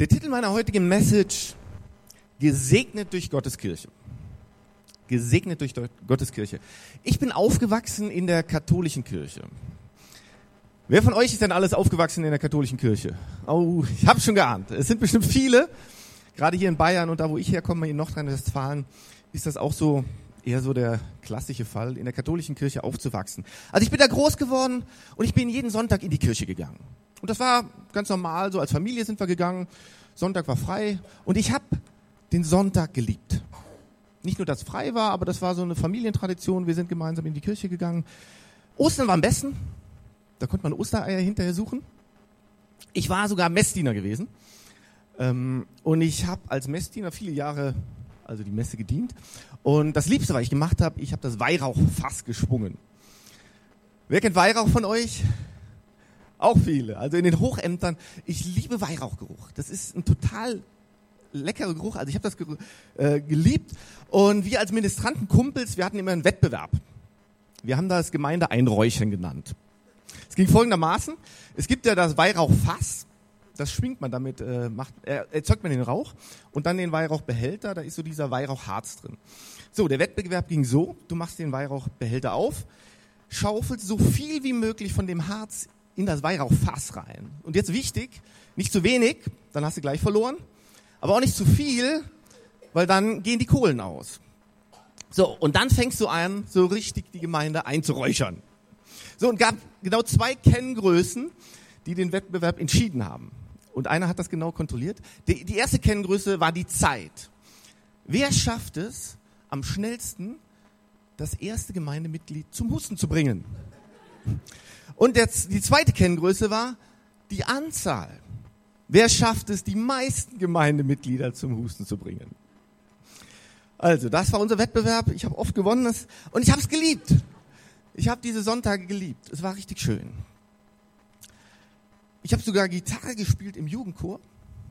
Der Titel meiner heutigen Message, gesegnet durch Gottes Kirche. Gesegnet durch Gottes Kirche. Ich bin aufgewachsen in der katholischen Kirche. Wer von euch ist denn alles aufgewachsen in der katholischen Kirche? Oh, ich habe schon geahnt. Es sind bestimmt viele. Gerade hier in Bayern und da, wo ich herkomme, in Nordrhein-Westfalen, ist das auch so eher so der klassische Fall, in der katholischen Kirche aufzuwachsen. Also ich bin da groß geworden und ich bin jeden Sonntag in die Kirche gegangen. Und das war ganz normal, so als Familie sind wir gegangen. Sonntag war frei und ich habe den Sonntag geliebt. Nicht nur, dass frei war, aber das war so eine Familientradition. Wir sind gemeinsam in die Kirche gegangen. Ostern war am besten. Da konnte man Ostereier hinterher suchen. Ich war sogar Messdiener gewesen. Ähm, und ich habe als Messdiener viele Jahre also die Messe gedient. Und das Liebste, was ich gemacht habe, ich habe das Weihrauchfass geschwungen. Wer kennt Weihrauch von euch? Auch viele. Also in den Hochämtern. Ich liebe Weihrauchgeruch. Das ist ein total leckerer Geruch. Also ich habe das äh, geliebt. Und wir als Ministranten Kumpels, wir hatten immer einen Wettbewerb. Wir haben das Gemeinde Einräuchern genannt. Es ging folgendermaßen. Es gibt ja das Weihrauchfass. Das schwingt man damit, äh, macht, äh, erzeugt man den Rauch und dann den Weihrauchbehälter, da ist so dieser Weihrauchharz drin. So, der Wettbewerb ging so, du machst den Weihrauchbehälter auf, schaufelst so viel wie möglich von dem Harz in das Weihrauchfass rein. Und jetzt wichtig, nicht zu wenig, dann hast du gleich verloren, aber auch nicht zu viel, weil dann gehen die Kohlen aus. So, und dann fängst du an, so richtig die Gemeinde einzuräuchern. So, und gab genau zwei Kenngrößen, die den Wettbewerb entschieden haben. Und einer hat das genau kontrolliert. Die, die erste Kenngröße war die Zeit. Wer schafft es, am schnellsten das erste Gemeindemitglied zum Husten zu bringen? Und jetzt die zweite Kenngröße war die Anzahl. Wer schafft es, die meisten Gemeindemitglieder zum Husten zu bringen? Also, das war unser Wettbewerb. Ich habe oft gewonnen und ich habe es geliebt. Ich habe diese Sonntage geliebt. Es war richtig schön. Ich habe sogar Gitarre gespielt im Jugendchor.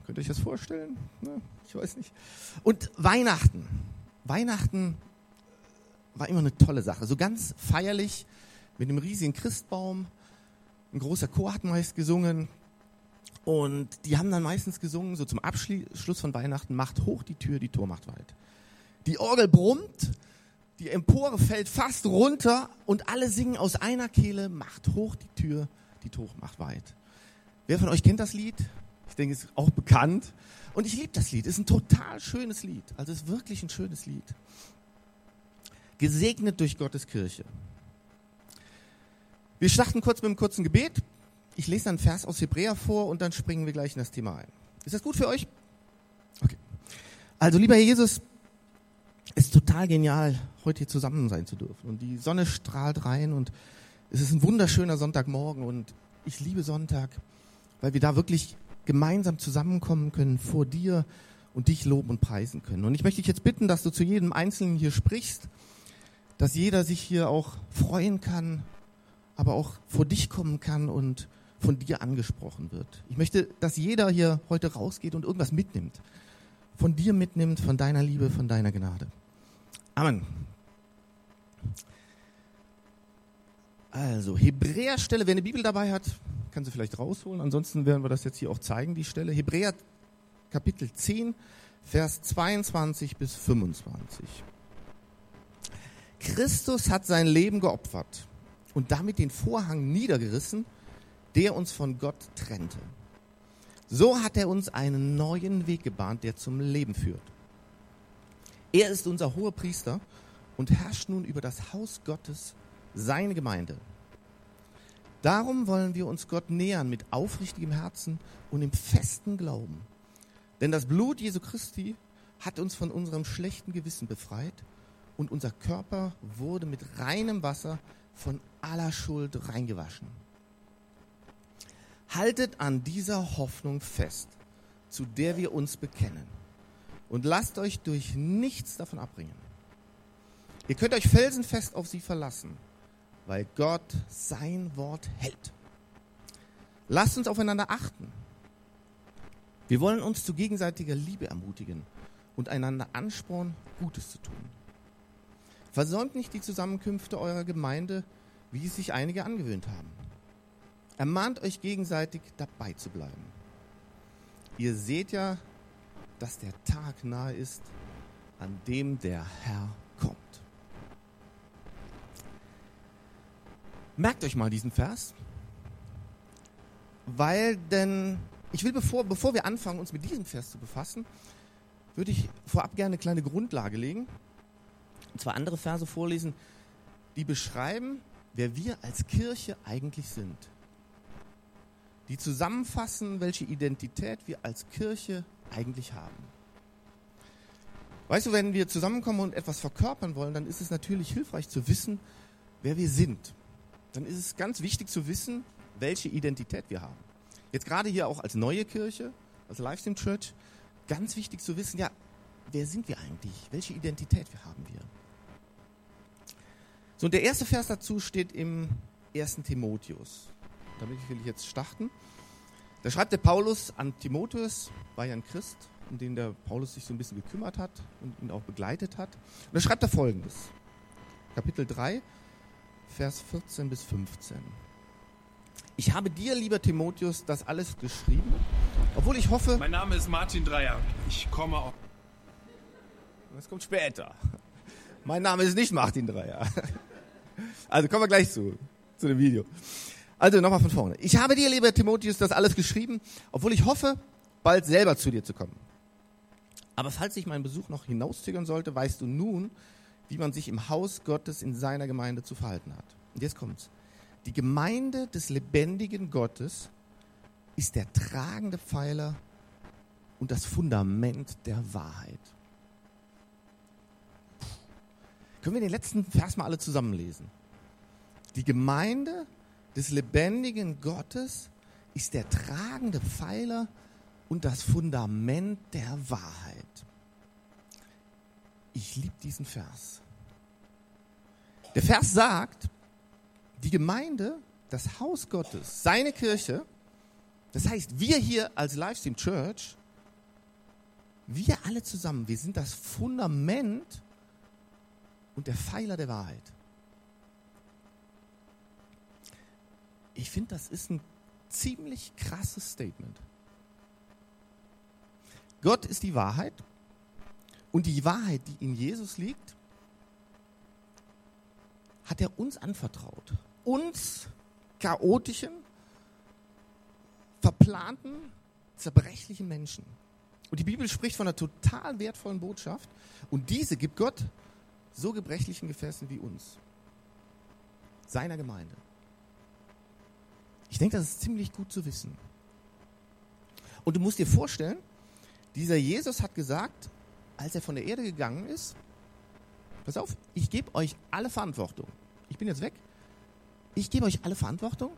Könnt ihr euch das vorstellen? Ne? Ich weiß nicht. Und Weihnachten. Weihnachten war immer eine tolle Sache. So ganz feierlich mit einem riesigen Christbaum. Ein großer Chor hat meist gesungen. Und die haben dann meistens gesungen, so zum Abschluss von Weihnachten, macht hoch die Tür, die Tor macht weit. Die Orgel brummt, die Empore fällt fast runter und alle singen aus einer Kehle, macht hoch die Tür, die Tor macht weit. Wer von euch kennt das Lied? Ich denke, es ist auch bekannt. Und ich liebe das Lied. Es ist ein total schönes Lied. Also es ist wirklich ein schönes Lied. Gesegnet durch Gottes Kirche. Wir starten kurz mit einem kurzen Gebet. Ich lese einen Vers aus Hebräer vor und dann springen wir gleich in das Thema ein. Ist das gut für euch? Okay. Also, lieber Herr Jesus, es ist total genial, heute hier zusammen sein zu dürfen. Und die Sonne strahlt rein und es ist ein wunderschöner Sonntagmorgen und ich liebe Sonntag weil wir da wirklich gemeinsam zusammenkommen können vor dir und dich loben und preisen können. Und ich möchte dich jetzt bitten, dass du zu jedem Einzelnen hier sprichst, dass jeder sich hier auch freuen kann, aber auch vor dich kommen kann und von dir angesprochen wird. Ich möchte, dass jeder hier heute rausgeht und irgendwas mitnimmt. Von dir mitnimmt, von deiner Liebe, von deiner Gnade. Amen. Also, Hebräerstelle, wer eine Bibel dabei hat, kann sie vielleicht rausholen. Ansonsten werden wir das jetzt hier auch zeigen, die Stelle. Hebräer Kapitel 10, Vers 22 bis 25. Christus hat sein Leben geopfert und damit den Vorhang niedergerissen, der uns von Gott trennte. So hat er uns einen neuen Weg gebahnt, der zum Leben führt. Er ist unser hoher Priester und herrscht nun über das Haus Gottes, seine Gemeinde. Darum wollen wir uns Gott nähern mit aufrichtigem Herzen und im festen Glauben. Denn das Blut Jesu Christi hat uns von unserem schlechten Gewissen befreit und unser Körper wurde mit reinem Wasser von aller Schuld reingewaschen. Haltet an dieser Hoffnung fest, zu der wir uns bekennen, und lasst euch durch nichts davon abbringen. Ihr könnt euch felsenfest auf sie verlassen weil Gott sein Wort hält. Lasst uns aufeinander achten. Wir wollen uns zu gegenseitiger Liebe ermutigen und einander anspornen, Gutes zu tun. Versäumt nicht die Zusammenkünfte eurer Gemeinde, wie es sich einige angewöhnt haben. Ermahnt euch gegenseitig, dabei zu bleiben. ihr seht ja, dass der Tag nahe ist, an dem der Herr kommt. Merkt euch mal diesen Vers, weil denn ich will, bevor, bevor wir anfangen, uns mit diesem Vers zu befassen, würde ich vorab gerne eine kleine Grundlage legen. Und zwar andere Verse vorlesen, die beschreiben, wer wir als Kirche eigentlich sind. Die zusammenfassen, welche Identität wir als Kirche eigentlich haben. Weißt du, wenn wir zusammenkommen und etwas verkörpern wollen, dann ist es natürlich hilfreich zu wissen, wer wir sind. Dann ist es ganz wichtig zu wissen, welche Identität wir haben. Jetzt gerade hier auch als neue Kirche, als Livestream Church, ganz wichtig zu wissen, ja, wer sind wir eigentlich? Welche Identität haben wir? So, und der erste Vers dazu steht im 1. Timotheus. Damit will ich jetzt starten. Da schreibt der Paulus an Timotheus, war ja ein Christ, um den der Paulus sich so ein bisschen gekümmert hat und ihn auch begleitet hat. Und da schreibt er folgendes. Kapitel 3, Vers 14 bis 15. Ich habe dir, lieber Timotheus, das alles geschrieben, obwohl ich hoffe. Mein Name ist Martin Dreier. Ich komme auch. Das kommt später. Mein Name ist nicht Martin Dreier. Also kommen wir gleich zu, zu dem Video. Also nochmal von vorne. Ich habe dir, lieber Timotheus, das alles geschrieben, obwohl ich hoffe, bald selber zu dir zu kommen. Aber falls ich meinen Besuch noch hinauszögern sollte, weißt du nun, wie man sich im Haus Gottes in seiner Gemeinde zu verhalten hat. Und jetzt kommt's. Die Gemeinde des lebendigen Gottes ist der tragende Pfeiler und das Fundament der Wahrheit. Können wir den letzten Vers mal alle zusammenlesen? Die Gemeinde des lebendigen Gottes ist der tragende Pfeiler und das Fundament der Wahrheit. Ich liebe diesen Vers. Der Vers sagt, die Gemeinde, das Haus Gottes, seine Kirche, das heißt, wir hier als Livestream Church, wir alle zusammen, wir sind das Fundament und der Pfeiler der Wahrheit. Ich finde, das ist ein ziemlich krasses Statement. Gott ist die Wahrheit und die Wahrheit, die in Jesus liegt, hat er uns anvertraut uns chaotischen, verplanten, zerbrechlichen Menschen. Und die Bibel spricht von einer total wertvollen Botschaft. Und diese gibt Gott so gebrechlichen Gefäßen wie uns. Seiner Gemeinde. Ich denke, das ist ziemlich gut zu wissen. Und du musst dir vorstellen, dieser Jesus hat gesagt, als er von der Erde gegangen ist, pass auf, ich gebe euch alle Verantwortung. Ich bin jetzt weg, ich gebe euch alle Verantwortung,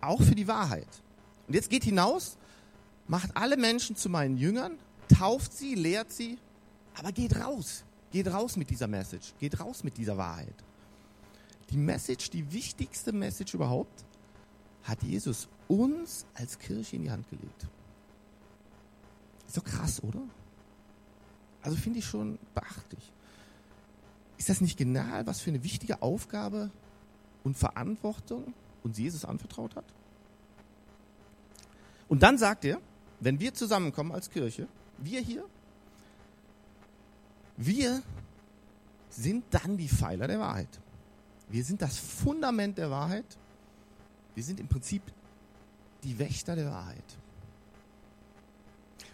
auch für die Wahrheit. Und jetzt geht hinaus, macht alle Menschen zu meinen Jüngern, tauft sie, lehrt sie, aber geht raus. Geht raus mit dieser Message. Geht raus mit dieser Wahrheit. Die Message, die wichtigste Message überhaupt, hat Jesus uns als Kirche in die Hand gelegt. Ist doch krass, oder? Also finde ich schon beachtlich. Ist das nicht genial, was für eine wichtige Aufgabe und Verantwortung uns Jesus anvertraut hat? Und dann sagt er, wenn wir zusammenkommen als Kirche, wir hier, wir sind dann die Pfeiler der Wahrheit. Wir sind das Fundament der Wahrheit. Wir sind im Prinzip die Wächter der Wahrheit.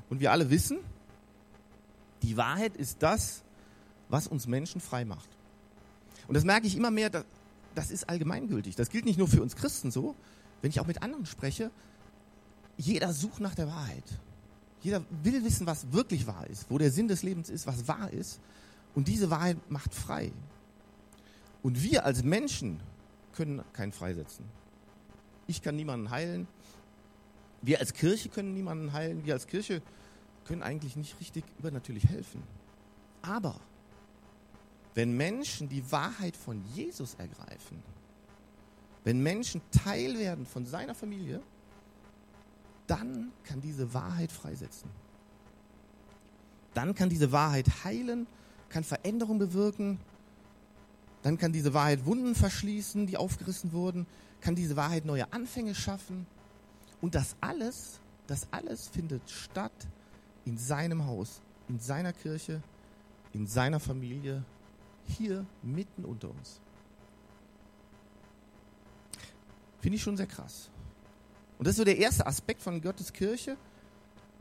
Und wir alle wissen, die Wahrheit ist das, was uns Menschen frei macht. Und das merke ich immer mehr, das ist allgemeingültig. Das gilt nicht nur für uns Christen so. Wenn ich auch mit anderen spreche, jeder sucht nach der Wahrheit. Jeder will wissen, was wirklich wahr ist, wo der Sinn des Lebens ist, was wahr ist. Und diese Wahrheit macht frei. Und wir als Menschen können keinen freisetzen. Ich kann niemanden heilen. Wir als Kirche können niemanden heilen. Wir als Kirche können eigentlich nicht richtig übernatürlich helfen. Aber wenn Menschen die Wahrheit von Jesus ergreifen, wenn Menschen Teil werden von seiner Familie, dann kann diese Wahrheit freisetzen. Dann kann diese Wahrheit heilen, kann Veränderung bewirken, dann kann diese Wahrheit Wunden verschließen, die aufgerissen wurden, kann diese Wahrheit neue Anfänge schaffen. Und das alles das alles findet statt in seinem Haus, in seiner Kirche, in seiner Familie, hier mitten unter uns. Finde ich schon sehr krass. Und das ist so der erste Aspekt von Gottes Kirche.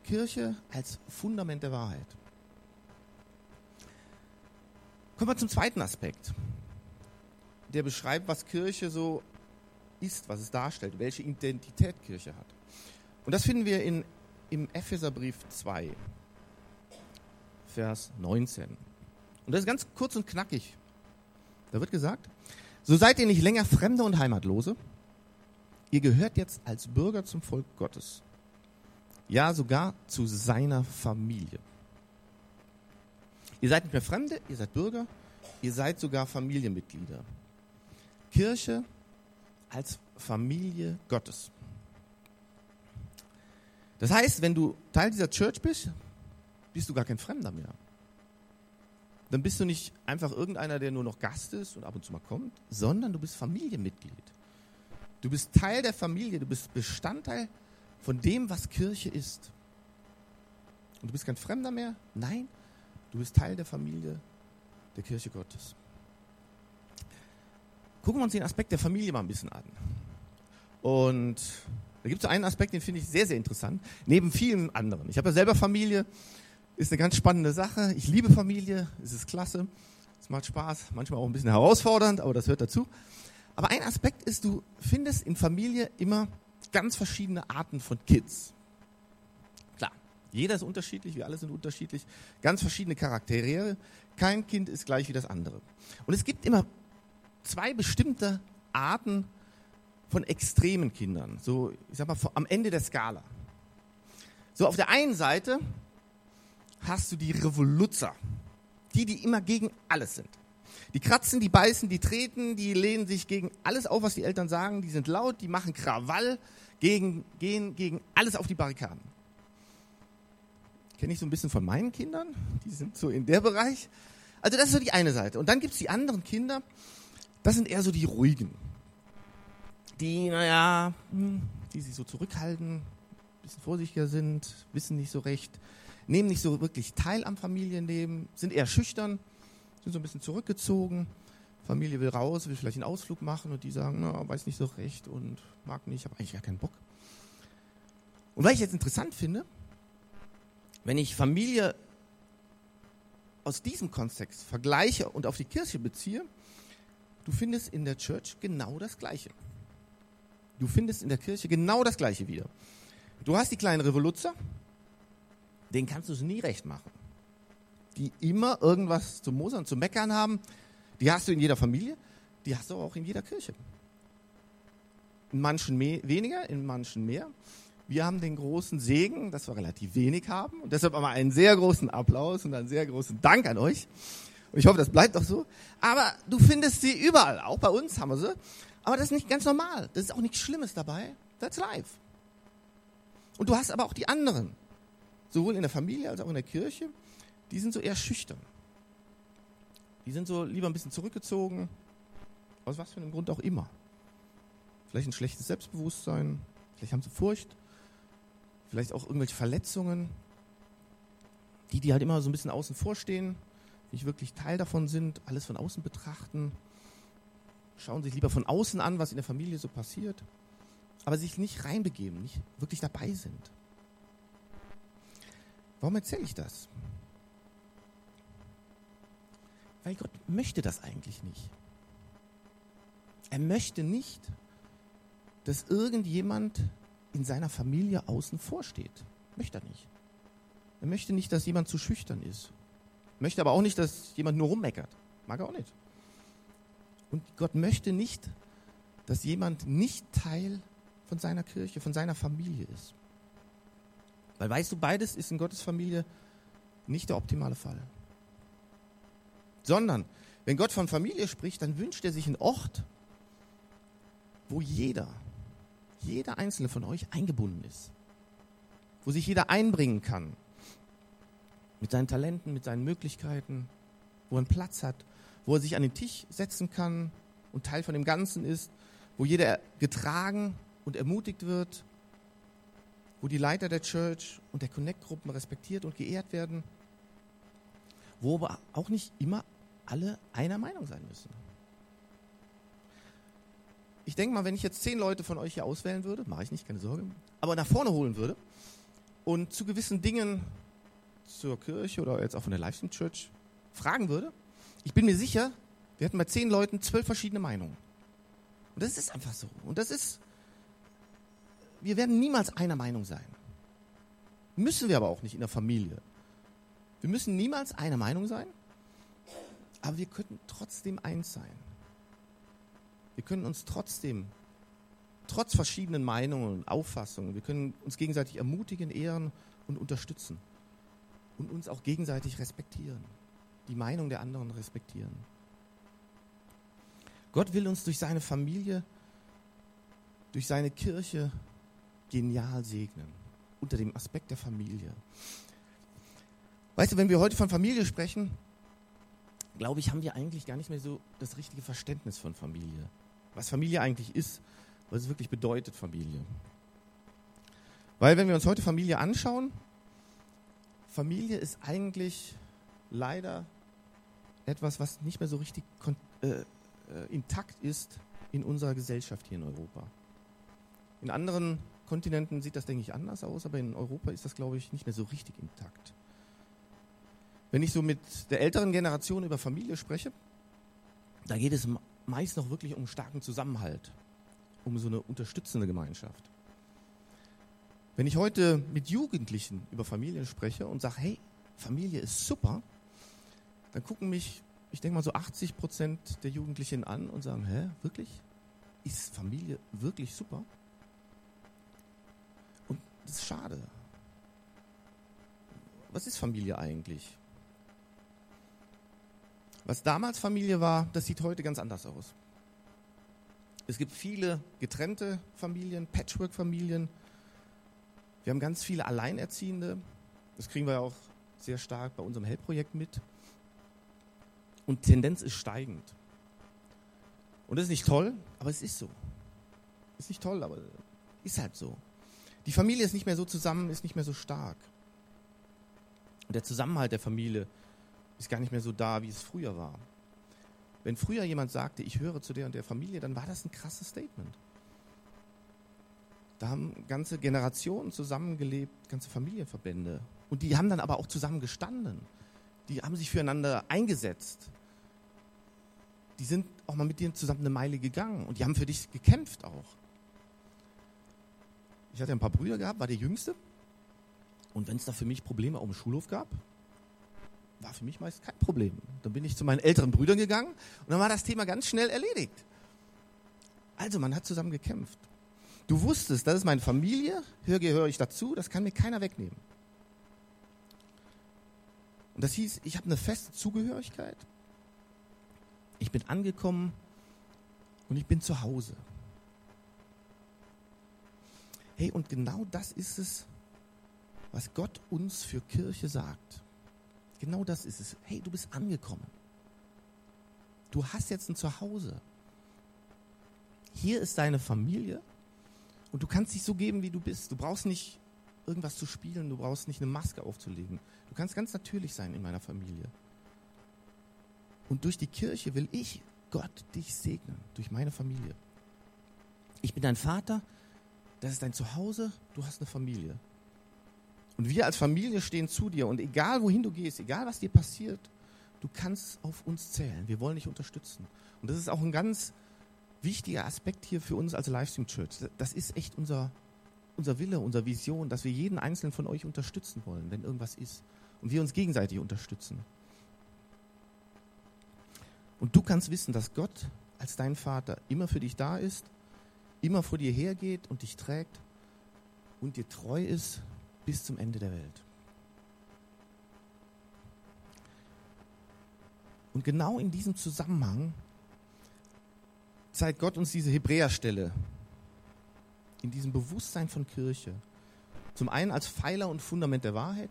Kirche als Fundament der Wahrheit. Kommen wir zum zweiten Aspekt, der beschreibt, was Kirche so ist, was es darstellt, welche Identität Kirche hat. Und das finden wir in, im Epheserbrief 2, Vers 19. Und das ist ganz kurz und knackig. Da wird gesagt, so seid ihr nicht länger Fremde und Heimatlose. Ihr gehört jetzt als Bürger zum Volk Gottes. Ja, sogar zu seiner Familie. Ihr seid nicht mehr Fremde, ihr seid Bürger, ihr seid sogar Familienmitglieder. Kirche als Familie Gottes. Das heißt, wenn du Teil dieser Church bist, bist du gar kein Fremder mehr. Dann bist du nicht einfach irgendeiner, der nur noch Gast ist und ab und zu mal kommt, sondern du bist Familienmitglied. Du bist Teil der Familie, du bist Bestandteil von dem, was Kirche ist. Und du bist kein Fremder mehr, nein, du bist Teil der Familie der Kirche Gottes. Gucken wir uns den Aspekt der Familie mal ein bisschen an. Und da gibt es einen Aspekt, den finde ich sehr, sehr interessant, neben vielen anderen. Ich habe ja selber Familie, ist eine ganz spannende Sache. Ich liebe Familie, es ist klasse, es macht Spaß, manchmal auch ein bisschen herausfordernd, aber das hört dazu. Aber ein Aspekt ist, du findest in Familie immer ganz verschiedene Arten von Kids. Klar, jeder ist unterschiedlich, wir alle sind unterschiedlich, ganz verschiedene Charaktere. Kein Kind ist gleich wie das andere. Und es gibt immer zwei bestimmte Arten von extremen Kindern. So, ich sag mal, am Ende der Skala. So, auf der einen Seite hast du die Revoluzzer. Die, die immer gegen alles sind. Die kratzen, die beißen, die treten, die lehnen sich gegen alles auf, was die Eltern sagen. Die sind laut, die machen Krawall, gegen, gehen gegen alles auf die Barrikaden. Kenne ich so ein bisschen von meinen Kindern. Die sind so in der Bereich. Also das ist so die eine Seite. Und dann gibt es die anderen Kinder, das sind eher so die ruhigen. Die, naja, hm, die sich so zurückhalten, ein bisschen vorsichtiger sind, wissen nicht so recht, nehmen nicht so wirklich teil am Familienleben, sind eher schüchtern, sind so ein bisschen zurückgezogen. Familie will raus, will vielleicht einen Ausflug machen und die sagen, na, weiß nicht so recht und mag nicht, habe eigentlich gar keinen Bock. Und weil ich jetzt interessant finde, wenn ich Familie aus diesem Kontext vergleiche und auf die Kirche beziehe, du findest in der Church genau das Gleiche. Du findest in der Kirche genau das Gleiche wieder. Du hast die kleinen Revoluzzer, den kannst du es nie recht machen. Die immer irgendwas zu mosern, zu meckern haben, die hast du in jeder Familie, die hast du auch in jeder Kirche. In manchen mehr, weniger, in manchen mehr. Wir haben den großen Segen, dass wir relativ wenig haben. Und deshalb einmal einen sehr großen Applaus und einen sehr großen Dank an euch. Und ich hoffe, das bleibt auch so. Aber du findest sie überall. Auch bei uns haben wir sie. Aber das ist nicht ganz normal. Das ist auch nichts Schlimmes dabei. That's life. Und du hast aber auch die anderen. Sowohl in der Familie als auch in der Kirche. Die sind so eher schüchtern. Die sind so lieber ein bisschen zurückgezogen. Aus was für einem Grund auch immer. Vielleicht ein schlechtes Selbstbewusstsein. Vielleicht haben sie Furcht. Vielleicht auch irgendwelche Verletzungen. Die, die halt immer so ein bisschen außen vor stehen nicht wirklich Teil davon sind, alles von außen betrachten, schauen sich lieber von außen an, was in der Familie so passiert, aber sich nicht reinbegeben, nicht wirklich dabei sind. Warum erzähle ich das? Weil Gott möchte das eigentlich nicht. Er möchte nicht, dass irgendjemand in seiner Familie außen vor steht. Möchte er nicht. Er möchte nicht, dass jemand zu schüchtern ist Möchte aber auch nicht, dass jemand nur rummeckert. Mag er auch nicht. Und Gott möchte nicht, dass jemand nicht Teil von seiner Kirche, von seiner Familie ist. Weil weißt du, beides ist in Gottes Familie nicht der optimale Fall. Sondern, wenn Gott von Familie spricht, dann wünscht er sich einen Ort, wo jeder, jeder einzelne von euch eingebunden ist. Wo sich jeder einbringen kann, mit seinen Talenten, mit seinen Möglichkeiten, wo er einen Platz hat, wo er sich an den Tisch setzen kann und Teil von dem Ganzen ist, wo jeder getragen und ermutigt wird, wo die Leiter der Church und der Connect-Gruppen respektiert und geehrt werden, wo aber auch nicht immer alle einer Meinung sein müssen. Ich denke mal, wenn ich jetzt zehn Leute von euch hier auswählen würde, mache ich nicht, keine Sorge, aber nach vorne holen würde und zu gewissen Dingen zur Kirche oder jetzt auch von der Livestream Church fragen würde, ich bin mir sicher, wir hätten bei zehn Leuten zwölf verschiedene Meinungen. Und das ist einfach so. Und das ist, wir werden niemals einer Meinung sein. Müssen wir aber auch nicht in der Familie. Wir müssen niemals einer Meinung sein, aber wir könnten trotzdem eins sein. Wir können uns trotzdem, trotz verschiedenen Meinungen und Auffassungen, wir können uns gegenseitig ermutigen, ehren und unterstützen und uns auch gegenseitig respektieren, die Meinung der anderen respektieren. Gott will uns durch seine Familie, durch seine Kirche genial segnen, unter dem Aspekt der Familie. Weißt du, wenn wir heute von Familie sprechen, glaube ich, haben wir eigentlich gar nicht mehr so das richtige Verständnis von Familie. Was Familie eigentlich ist, was es wirklich bedeutet, Familie. Weil wenn wir uns heute Familie anschauen, Familie ist eigentlich leider etwas, was nicht mehr so richtig äh, äh, intakt ist in unserer Gesellschaft hier in Europa. In anderen Kontinenten sieht das, denke ich, anders aus, aber in Europa ist das, glaube ich, nicht mehr so richtig intakt. Wenn ich so mit der älteren Generation über Familie spreche, da geht es meist noch wirklich um starken Zusammenhalt, um so eine unterstützende Gemeinschaft. Wenn ich heute mit Jugendlichen über Familien spreche und sage, hey, Familie ist super, dann gucken mich, ich denke mal so 80 Prozent der Jugendlichen an und sagen, hä, wirklich? Ist Familie wirklich super? Und das ist schade. Was ist Familie eigentlich? Was damals Familie war, das sieht heute ganz anders aus. Es gibt viele getrennte Familien, Patchwork-Familien. Wir haben ganz viele Alleinerziehende. Das kriegen wir auch sehr stark bei unserem Hellprojekt mit. Und Tendenz ist steigend. Und das ist nicht toll, aber es ist so. Ist nicht toll, aber ist halt so. Die Familie ist nicht mehr so zusammen, ist nicht mehr so stark. Und der Zusammenhalt der Familie ist gar nicht mehr so da, wie es früher war. Wenn früher jemand sagte, ich höre zu der und der Familie, dann war das ein krasses Statement. Da haben ganze Generationen zusammengelebt, ganze Familienverbände. Und die haben dann aber auch zusammen gestanden. Die haben sich füreinander eingesetzt. Die sind auch mal mit dir zusammen eine Meile gegangen und die haben für dich gekämpft auch. Ich hatte ein paar Brüder gehabt, war der Jüngste. Und wenn es da für mich Probleme auf dem Schulhof gab, war für mich meist kein Problem. Dann bin ich zu meinen älteren Brüdern gegangen und dann war das Thema ganz schnell erledigt. Also, man hat zusammen gekämpft. Du wusstest, das ist meine Familie, hier gehöre ich dazu, das kann mir keiner wegnehmen. Und das hieß, ich habe eine feste Zugehörigkeit, ich bin angekommen und ich bin zu Hause. Hey, und genau das ist es, was Gott uns für Kirche sagt. Genau das ist es. Hey, du bist angekommen. Du hast jetzt ein Zuhause. Hier ist deine Familie und du kannst dich so geben, wie du bist. Du brauchst nicht irgendwas zu spielen, du brauchst nicht eine Maske aufzulegen. Du kannst ganz natürlich sein in meiner Familie. Und durch die Kirche will ich Gott dich segnen, durch meine Familie. Ich bin dein Vater, das ist dein Zuhause, du hast eine Familie. Und wir als Familie stehen zu dir. Und egal wohin du gehst, egal was dir passiert, du kannst auf uns zählen. Wir wollen dich unterstützen. Und das ist auch ein ganz wichtiger Aspekt hier für uns als Livestream Church. Das ist echt unser, unser Wille, unsere Vision, dass wir jeden einzelnen von euch unterstützen wollen, wenn irgendwas ist. Und wir uns gegenseitig unterstützen. Und du kannst wissen, dass Gott als dein Vater immer für dich da ist, immer vor dir hergeht und dich trägt und dir treu ist bis zum Ende der Welt. Und genau in diesem Zusammenhang zeigt Gott uns diese Hebräerstelle, in diesem Bewusstsein von Kirche. Zum einen als Pfeiler und Fundament der Wahrheit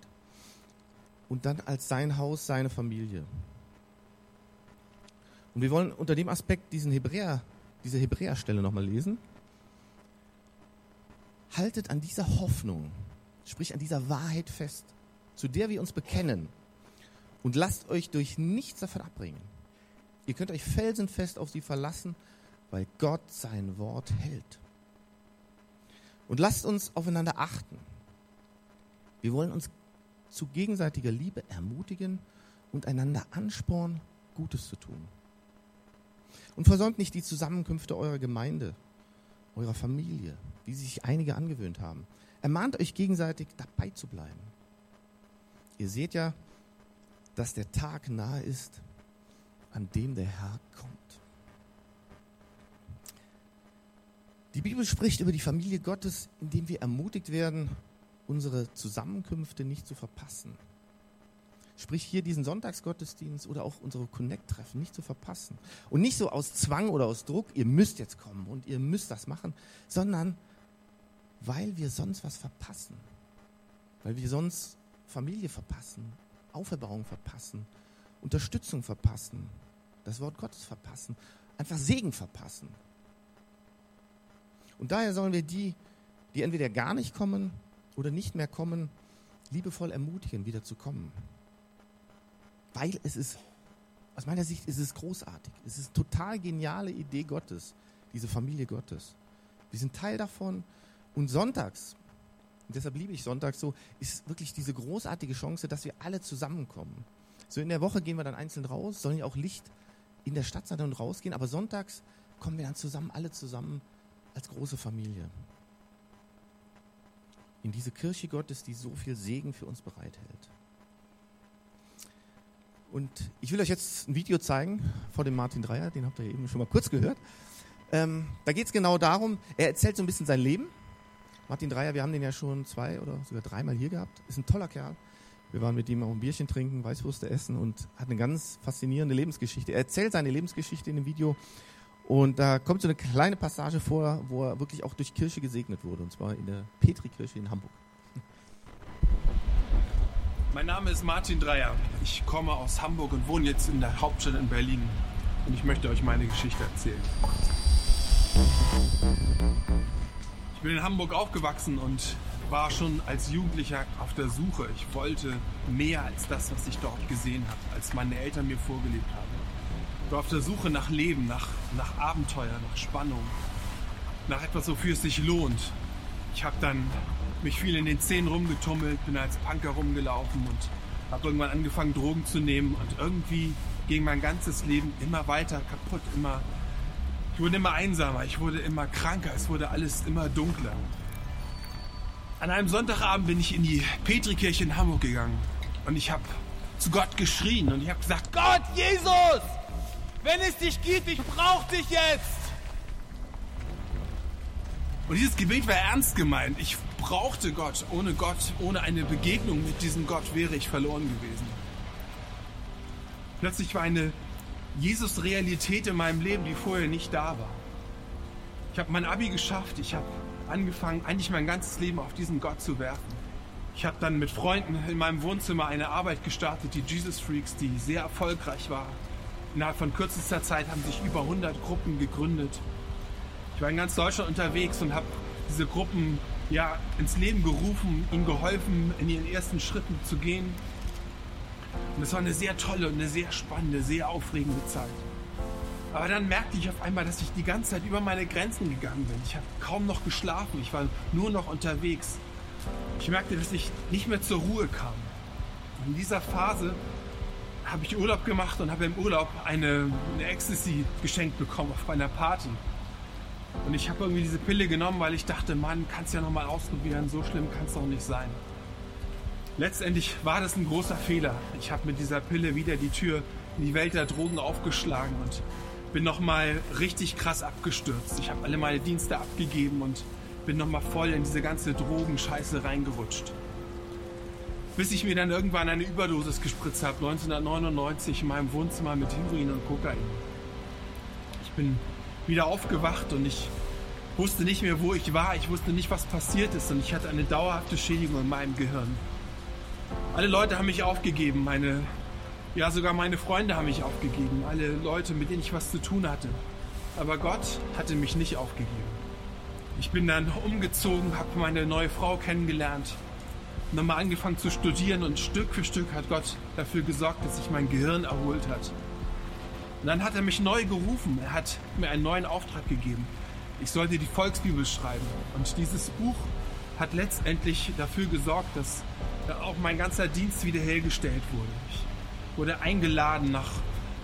und dann als sein Haus, seine Familie. Und wir wollen unter dem Aspekt diesen Hebräer, diese Hebräerstelle nochmal lesen. haltet an dieser Hoffnung, sprich an dieser Wahrheit fest, zu der wir uns bekennen und lasst euch durch nichts davon abbringen. Ihr könnt euch felsenfest auf sie verlassen, weil Gott sein Wort hält. Und lasst uns aufeinander achten. Wir wollen uns zu gegenseitiger Liebe ermutigen und einander anspornen, Gutes zu tun. Und versäumt nicht die Zusammenkünfte eurer Gemeinde, eurer Familie, wie sich einige angewöhnt haben. Ermahnt euch gegenseitig, dabei zu bleiben. Ihr seht ja, dass der Tag nahe ist, an dem der Herr kommt. Die Bibel spricht über die Familie Gottes, indem wir ermutigt werden, unsere Zusammenkünfte nicht zu verpassen. Sprich hier diesen Sonntagsgottesdienst oder auch unsere Connect-Treffen nicht zu verpassen. Und nicht so aus Zwang oder aus Druck, ihr müsst jetzt kommen und ihr müsst das machen, sondern weil wir sonst was verpassen. Weil wir sonst Familie verpassen, Auferbauung verpassen, Unterstützung verpassen, das Wort Gottes verpassen, einfach Segen verpassen. Und daher sollen wir die, die entweder gar nicht kommen oder nicht mehr kommen, liebevoll ermutigen, wieder zu kommen. Weil es ist, aus meiner Sicht ist es großartig. Es ist eine total geniale Idee Gottes, diese Familie Gottes. Wir sind Teil davon. Und sonntags, und deshalb liebe ich sonntags so, ist wirklich diese großartige Chance, dass wir alle zusammenkommen. So in der Woche gehen wir dann einzeln raus, sollen ja auch Licht in der Stadt sein und rausgehen, aber sonntags kommen wir dann zusammen, alle zusammen als große Familie. In diese Kirche Gottes, die so viel Segen für uns bereithält. Und ich will euch jetzt ein Video zeigen von dem Martin Dreier, den habt ihr eben schon mal kurz gehört. Ähm, da geht es genau darum, er erzählt so ein bisschen sein Leben. Martin Dreier, wir haben den ja schon zwei oder sogar dreimal hier gehabt. Ist ein toller Kerl. Wir waren mit ihm auch ein Bierchen trinken, Weißwürste essen und hat eine ganz faszinierende Lebensgeschichte. Er erzählt seine Lebensgeschichte in dem Video und da kommt so eine kleine Passage vor, wo er wirklich auch durch Kirche gesegnet wurde, und zwar in der Petri-Kirche in Hamburg. Mein Name ist Martin Dreier. Ich komme aus Hamburg und wohne jetzt in der Hauptstadt in Berlin. Und ich möchte euch meine Geschichte erzählen. Ich bin in Hamburg aufgewachsen und war schon als Jugendlicher auf der Suche. Ich wollte mehr als das, was ich dort gesehen habe, als meine Eltern mir vorgelebt haben war auf der Suche nach Leben, nach, nach Abenteuer, nach Spannung, nach etwas, wofür es sich lohnt. Ich habe dann mich viel in den Szenen rumgetummelt, bin als Punker rumgelaufen und habe irgendwann angefangen, Drogen zu nehmen und irgendwie ging mein ganzes Leben immer weiter kaputt, immer ich wurde immer einsamer, ich wurde immer kranker, es wurde alles immer dunkler. An einem Sonntagabend bin ich in die Petrikirche in Hamburg gegangen und ich habe zu Gott geschrien und ich habe gesagt, Gott, Jesus, wenn es dich gibt, ich brauche dich jetzt. Und dieses Gebet war ernst gemeint. Ich brauchte Gott. Ohne Gott, ohne eine Begegnung mit diesem Gott wäre ich verloren gewesen. Plötzlich war eine Jesus-Realität in meinem Leben, die vorher nicht da war. Ich habe mein Abi geschafft. Ich habe angefangen, eigentlich mein ganzes Leben auf diesen Gott zu werfen. Ich habe dann mit Freunden in meinem Wohnzimmer eine Arbeit gestartet, die Jesus Freaks, die sehr erfolgreich war. Innerhalb von kürzester Zeit haben sich über 100 Gruppen gegründet. Ich war in ganz Deutschland unterwegs und habe diese Gruppen ja, ins Leben gerufen, ihnen geholfen, in ihren ersten Schritten zu gehen. Und es war eine sehr tolle und eine sehr spannende, sehr aufregende Zeit. Aber dann merkte ich auf einmal, dass ich die ganze Zeit über meine Grenzen gegangen bin. Ich habe kaum noch geschlafen, ich war nur noch unterwegs. Ich merkte, dass ich nicht mehr zur Ruhe kam. Und in dieser Phase habe ich Urlaub gemacht und habe im Urlaub eine, eine Ecstasy geschenkt bekommen auf einer Party. Und ich habe irgendwie diese Pille genommen, weil ich dachte, Mann, kannst ja nochmal ausprobieren, so schlimm kann es doch nicht sein. Letztendlich war das ein großer Fehler. Ich habe mit dieser Pille wieder die Tür in die Welt der Drogen aufgeschlagen und bin nochmal richtig krass abgestürzt. Ich habe alle meine Dienste abgegeben und bin nochmal voll in diese ganze Drogenscheiße reingerutscht bis ich mir dann irgendwann eine Überdosis gespritzt habe, 1999 in meinem Wohnzimmer mit Heroin und Kokain. Ich bin wieder aufgewacht und ich wusste nicht mehr, wo ich war, ich wusste nicht, was passiert ist und ich hatte eine dauerhafte Schädigung in meinem Gehirn. Alle Leute haben mich aufgegeben, meine, ja sogar meine Freunde haben mich aufgegeben, alle Leute, mit denen ich was zu tun hatte. Aber Gott hatte mich nicht aufgegeben. Ich bin dann umgezogen, habe meine neue Frau kennengelernt, nochmal angefangen zu studieren und Stück für Stück hat Gott dafür gesorgt, dass sich mein Gehirn erholt hat. Und dann hat er mich neu gerufen, er hat mir einen neuen Auftrag gegeben. Ich sollte die Volksbibel schreiben. Und dieses Buch hat letztendlich dafür gesorgt, dass auch mein ganzer Dienst wiederhergestellt wurde. Ich wurde eingeladen nach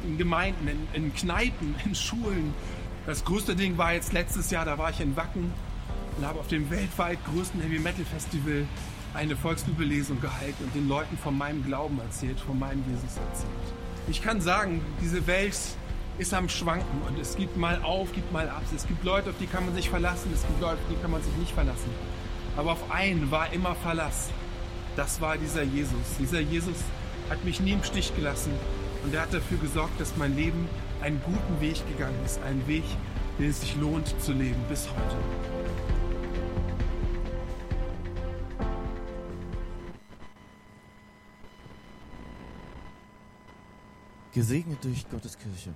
in Gemeinden, in, in Kneipen, in Schulen. Das größte Ding war jetzt letztes Jahr, da war ich in Wacken und habe auf dem weltweit größten Heavy Metal Festival eine Volksbibellesung gehalten und den Leuten von meinem Glauben erzählt, von meinem Jesus erzählt. Ich kann sagen, diese Welt ist am Schwanken und es gibt mal auf, gibt mal ab. Es gibt Leute, auf die kann man sich verlassen, es gibt Leute, auf die kann man sich nicht verlassen. Aber auf einen war immer Verlass. Das war dieser Jesus. Dieser Jesus hat mich nie im Stich gelassen und er hat dafür gesorgt, dass mein Leben einen guten Weg gegangen ist. Einen Weg, den es sich lohnt zu leben bis heute. gesegnet durch Gottes Kirche.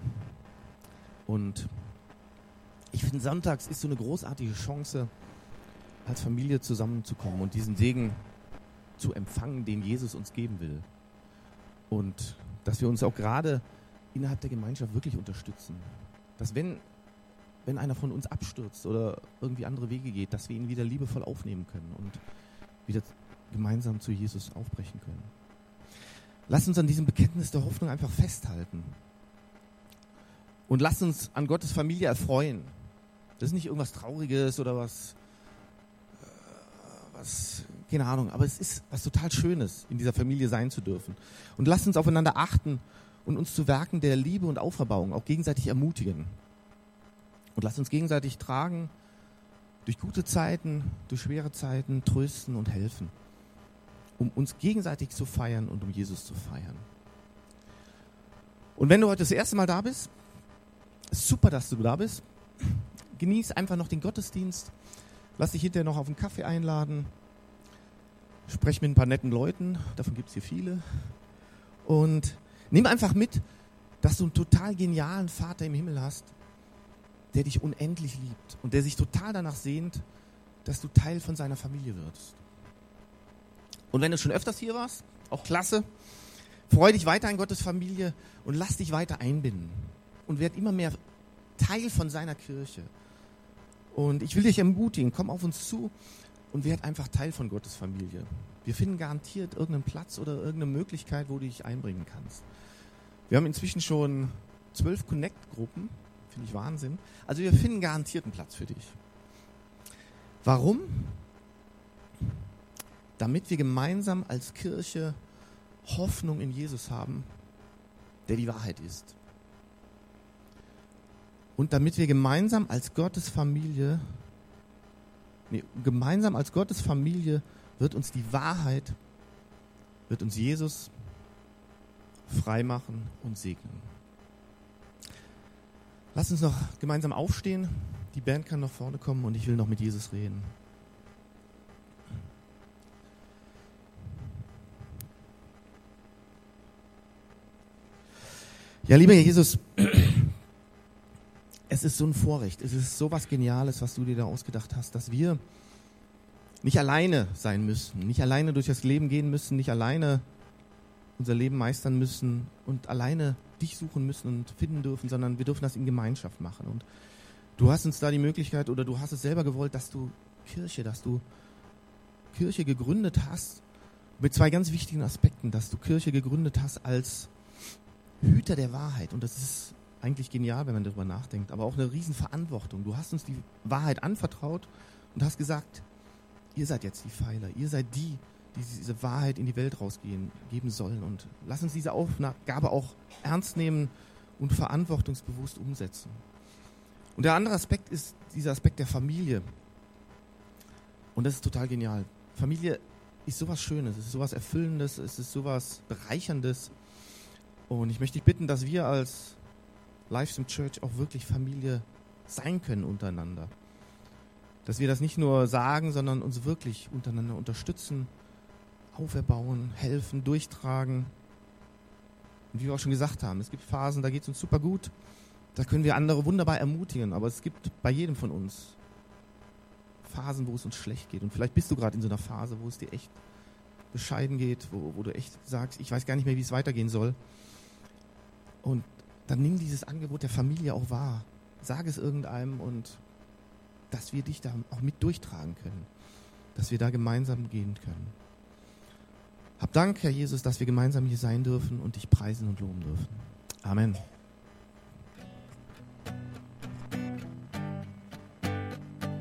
Und ich finde, sonntags ist so eine großartige Chance, als Familie zusammenzukommen und diesen Segen zu empfangen, den Jesus uns geben will. Und dass wir uns auch gerade innerhalb der Gemeinschaft wirklich unterstützen. Dass wenn, wenn einer von uns abstürzt oder irgendwie andere Wege geht, dass wir ihn wieder liebevoll aufnehmen können und wieder gemeinsam zu Jesus aufbrechen können. Lass uns an diesem Bekenntnis der Hoffnung einfach festhalten. Und lass uns an Gottes Familie erfreuen. Das ist nicht irgendwas Trauriges oder was, was, keine Ahnung, aber es ist was total Schönes, in dieser Familie sein zu dürfen. Und lass uns aufeinander achten und uns zu Werken der Liebe und Auferbauung auch gegenseitig ermutigen. Und lass uns gegenseitig tragen, durch gute Zeiten, durch schwere Zeiten, trösten und helfen um uns gegenseitig zu feiern und um Jesus zu feiern. Und wenn du heute das erste Mal da bist, super, dass du da bist. Genieß einfach noch den Gottesdienst. Lass dich hinterher noch auf einen Kaffee einladen. Sprech mit ein paar netten Leuten, davon gibt es hier viele. Und nimm einfach mit, dass du einen total genialen Vater im Himmel hast, der dich unendlich liebt und der sich total danach sehnt, dass du Teil von seiner Familie wirst. Und wenn du schon öfters hier warst, auch klasse, freu dich weiter in Gottes Familie und lass dich weiter einbinden und werd immer mehr Teil von seiner Kirche. Und ich will dich ermutigen, komm auf uns zu und werd einfach Teil von Gottes Familie. Wir finden garantiert irgendeinen Platz oder irgendeine Möglichkeit, wo du dich einbringen kannst. Wir haben inzwischen schon zwölf Connect-Gruppen, finde ich Wahnsinn. Also wir finden garantiert einen Platz für dich. Warum? damit wir gemeinsam als Kirche Hoffnung in Jesus haben, der die Wahrheit ist. Und damit wir gemeinsam als Gottes Familie, nee, gemeinsam als Gottes Familie wird uns die Wahrheit, wird uns Jesus freimachen und segnen. Lass uns noch gemeinsam aufstehen. Die Band kann nach vorne kommen und ich will noch mit Jesus reden. Ja, lieber Jesus, es ist so ein Vorrecht, es ist so was Geniales, was du dir da ausgedacht hast, dass wir nicht alleine sein müssen, nicht alleine durch das Leben gehen müssen, nicht alleine unser Leben meistern müssen und alleine dich suchen müssen und finden dürfen, sondern wir dürfen das in Gemeinschaft machen. Und du hast uns da die Möglichkeit oder du hast es selber gewollt, dass du Kirche, dass du Kirche gegründet hast mit zwei ganz wichtigen Aspekten, dass du Kirche gegründet hast als Hüter der Wahrheit. Und das ist eigentlich genial, wenn man darüber nachdenkt, aber auch eine Riesenverantwortung. Du hast uns die Wahrheit anvertraut und hast gesagt, ihr seid jetzt die Pfeiler, ihr seid die, die diese Wahrheit in die Welt rausgehen, geben sollen. Und lass uns diese Aufgabe auch ernst nehmen und verantwortungsbewusst umsetzen. Und der andere Aspekt ist dieser Aspekt der Familie. Und das ist total genial. Familie ist sowas Schönes, es ist sowas Erfüllendes, es ist sowas Bereicherndes. Und ich möchte dich bitten, dass wir als Livestream Church auch wirklich Familie sein können untereinander. Dass wir das nicht nur sagen, sondern uns wirklich untereinander unterstützen, auferbauen, helfen, durchtragen. Und wie wir auch schon gesagt haben, es gibt Phasen, da geht es uns super gut. Da können wir andere wunderbar ermutigen. Aber es gibt bei jedem von uns Phasen, wo es uns schlecht geht. Und vielleicht bist du gerade in so einer Phase, wo es dir echt bescheiden geht, wo, wo du echt sagst, ich weiß gar nicht mehr, wie es weitergehen soll. Und dann nimm dieses Angebot der Familie auch wahr. Sag es irgendeinem und dass wir dich da auch mit durchtragen können. Dass wir da gemeinsam gehen können. Hab Dank, Herr Jesus, dass wir gemeinsam hier sein dürfen und dich preisen und loben dürfen. Amen.